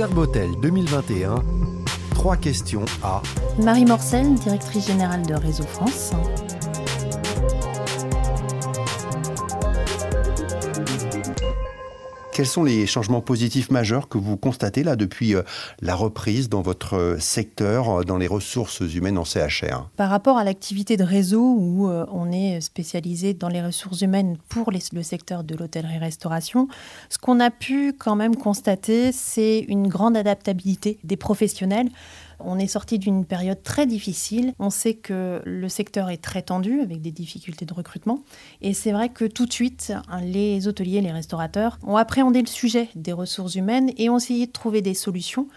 Serbotel 2021. Trois questions à Marie Morcel, directrice générale de Réseau France. Quels sont les changements positifs majeurs que vous constatez là depuis euh, la reprise dans votre euh, secteur, euh, dans les ressources humaines en CHR Par rapport à l'activité de réseau où on est spécialisé dans les ressources humaines pour le secteur de l'hôtellerie-restauration, ce qu'on a pu quand même constater, c'est une grande adaptabilité des professionnels on est sorti d'une période très difficile. On sait que le secteur est très tendu avec des difficultés de recrutement. Et c'est vrai que tout de suite, les hôteliers, les restaurateurs ont appréhendé le sujet des ressources humaines et ont essayé de trouver des solutions.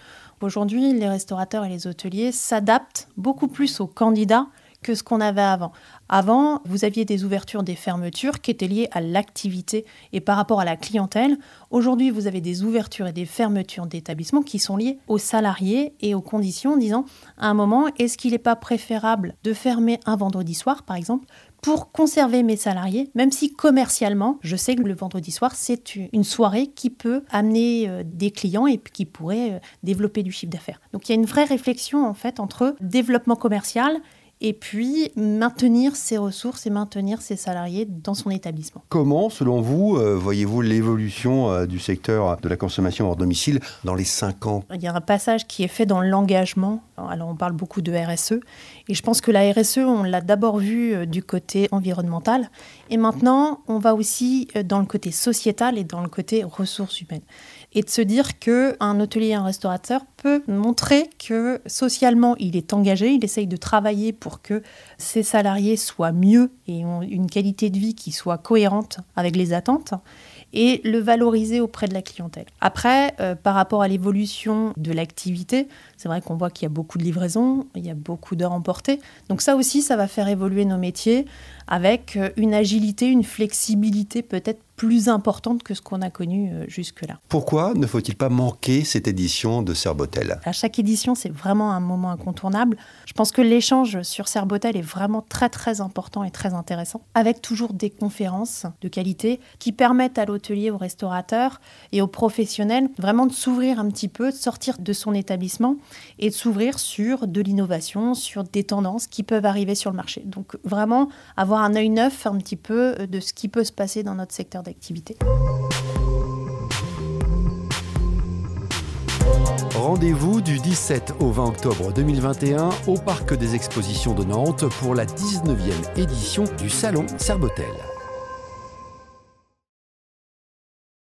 Aujourd'hui, les restaurateurs et les hôteliers s'adaptent beaucoup plus aux candidats que ce qu'on avait avant. Avant, vous aviez des ouvertures, des fermetures qui étaient liées à l'activité et par rapport à la clientèle. Aujourd'hui, vous avez des ouvertures et des fermetures d'établissements qui sont liées aux salariés et aux conditions, en disant à un moment, est-ce qu'il n'est pas préférable de fermer un vendredi soir, par exemple, pour conserver mes salariés, même si commercialement, je sais que le vendredi soir, c'est une soirée qui peut amener euh, des clients et qui pourrait euh, développer du chiffre d'affaires. Donc il y a une vraie réflexion en fait entre développement commercial et puis maintenir ses ressources et maintenir ses salariés dans son établissement. Comment, selon vous, euh, voyez-vous l'évolution euh, du secteur de la consommation hors domicile dans les cinq ans? Il y a un passage qui est fait dans l'engagement. Alors on parle beaucoup de RSE et je pense que la RSE, on l'a d'abord vu euh, du côté environnemental et maintenant on va aussi dans le côté sociétal et dans le côté ressources humaines et de se dire que un hôtelier, un restaurateur peut montrer que socialement il est engagé, il essaye de travailler pour que ses salariés soient mieux et ont une qualité de vie qui soit cohérente avec les attentes et le valoriser auprès de la clientèle. Après, euh, par rapport à l'évolution de l'activité, c'est vrai qu'on voit qu'il y a beaucoup de livraisons, il y a beaucoup d'heures emportées. Donc ça aussi, ça va faire évoluer nos métiers avec euh, une agilité, une flexibilité peut-être plus importante que ce qu'on a connu euh, jusque-là. Pourquoi ne faut-il pas manquer cette édition de Serbotel? À chaque édition, c'est vraiment un moment incontournable. Je pense que l'échange sur Serbotel est vraiment très très important et très intéressant, avec toujours des conférences de qualité qui permettent à l'hôtelier, aux restaurateurs et aux professionnels vraiment de s'ouvrir un petit peu, de sortir de son établissement et de s'ouvrir sur de l'innovation, sur des tendances qui peuvent arriver sur le marché. Donc vraiment avoir un œil neuf un petit peu de ce qui peut se passer dans notre secteur d'activité. Rendez-vous du 17 au 20 octobre 2021 au Parc des Expositions de Nantes pour la 19e édition du Salon Serbotel.